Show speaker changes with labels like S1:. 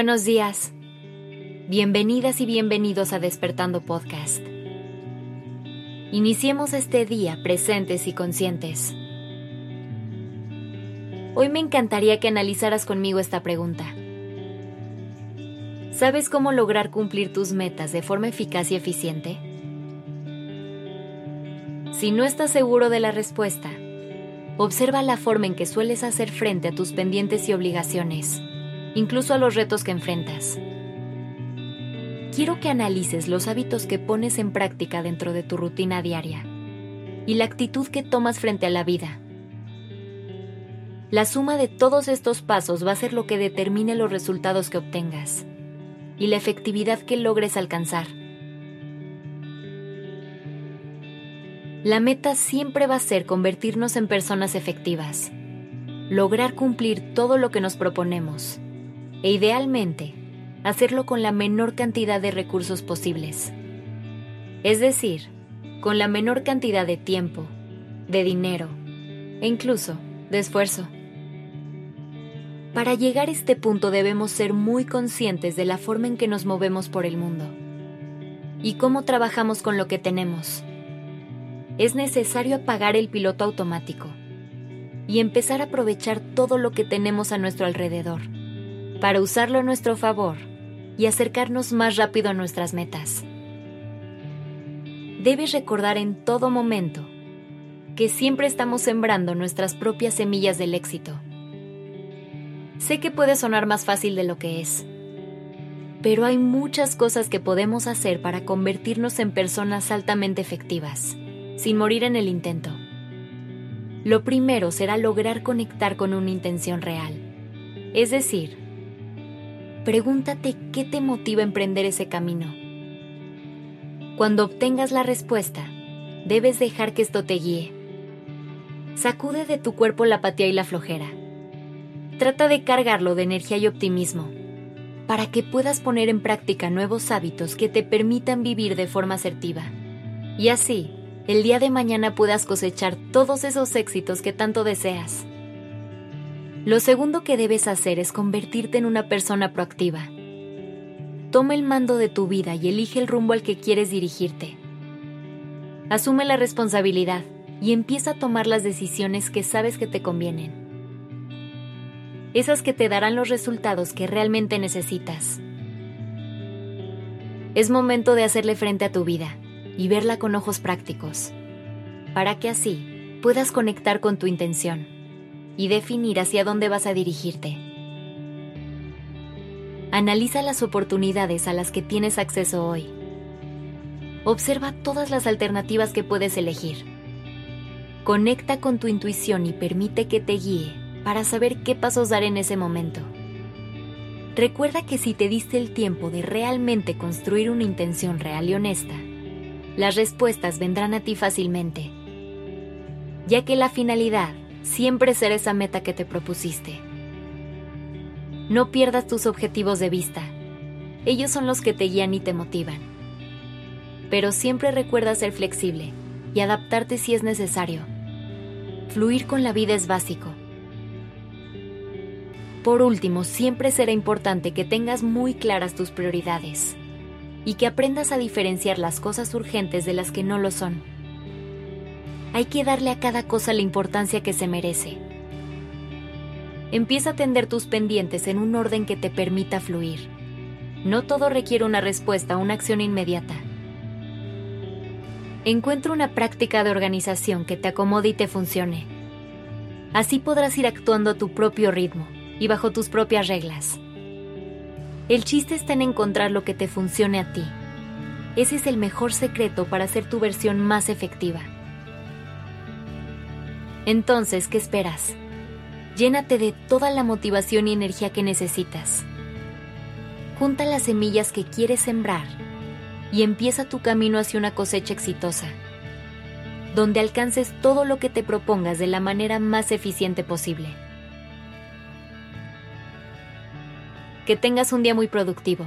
S1: Buenos días. Bienvenidas y bienvenidos a Despertando Podcast. Iniciemos este día presentes y conscientes. Hoy me encantaría que analizaras conmigo esta pregunta. ¿Sabes cómo lograr cumplir tus metas de forma eficaz y eficiente? Si no estás seguro de la respuesta, observa la forma en que sueles hacer frente a tus pendientes y obligaciones incluso a los retos que enfrentas. Quiero que analices los hábitos que pones en práctica dentro de tu rutina diaria y la actitud que tomas frente a la vida. La suma de todos estos pasos va a ser lo que determine los resultados que obtengas y la efectividad que logres alcanzar. La meta siempre va a ser convertirnos en personas efectivas, lograr cumplir todo lo que nos proponemos e idealmente hacerlo con la menor cantidad de recursos posibles. Es decir, con la menor cantidad de tiempo, de dinero e incluso de esfuerzo. Para llegar a este punto debemos ser muy conscientes de la forma en que nos movemos por el mundo y cómo trabajamos con lo que tenemos. Es necesario apagar el piloto automático y empezar a aprovechar todo lo que tenemos a nuestro alrededor para usarlo a nuestro favor y acercarnos más rápido a nuestras metas. Debes recordar en todo momento que siempre estamos sembrando nuestras propias semillas del éxito. Sé que puede sonar más fácil de lo que es, pero hay muchas cosas que podemos hacer para convertirnos en personas altamente efectivas, sin morir en el intento. Lo primero será lograr conectar con una intención real, es decir, pregúntate qué te motiva a emprender ese camino. Cuando obtengas la respuesta, debes dejar que esto te guíe. Sacude de tu cuerpo la apatía y la flojera. Trata de cargarlo de energía y optimismo, para que puedas poner en práctica nuevos hábitos que te permitan vivir de forma asertiva. Y así, el día de mañana puedas cosechar todos esos éxitos que tanto deseas. Lo segundo que debes hacer es convertirte en una persona proactiva. Toma el mando de tu vida y elige el rumbo al que quieres dirigirte. Asume la responsabilidad y empieza a tomar las decisiones que sabes que te convienen. Esas que te darán los resultados que realmente necesitas. Es momento de hacerle frente a tu vida y verla con ojos prácticos, para que así puedas conectar con tu intención y definir hacia dónde vas a dirigirte. Analiza las oportunidades a las que tienes acceso hoy. Observa todas las alternativas que puedes elegir. Conecta con tu intuición y permite que te guíe para saber qué pasos dar en ese momento. Recuerda que si te diste el tiempo de realmente construir una intención real y honesta, las respuestas vendrán a ti fácilmente, ya que la finalidad siempre ser esa meta que te propusiste. No pierdas tus objetivos de vista. Ellos son los que te guían y te motivan. Pero siempre recuerda ser flexible y adaptarte si es necesario. Fluir con la vida es básico. Por último, siempre será importante que tengas muy claras tus prioridades y que aprendas a diferenciar las cosas urgentes de las que no lo son hay que darle a cada cosa la importancia que se merece. Empieza a atender tus pendientes en un orden que te permita fluir. No todo requiere una respuesta una acción inmediata. Encuentra una práctica de organización que te acomode y te funcione. Así podrás ir actuando a tu propio ritmo y bajo tus propias reglas. El chiste está en encontrar lo que te funcione a ti. Ese es el mejor secreto para hacer tu versión más efectiva. Entonces, ¿qué esperas? Llénate de toda la motivación y energía que necesitas. Junta las semillas que quieres sembrar y empieza tu camino hacia una cosecha exitosa, donde alcances todo lo que te propongas de la manera más eficiente posible. Que tengas un día muy productivo.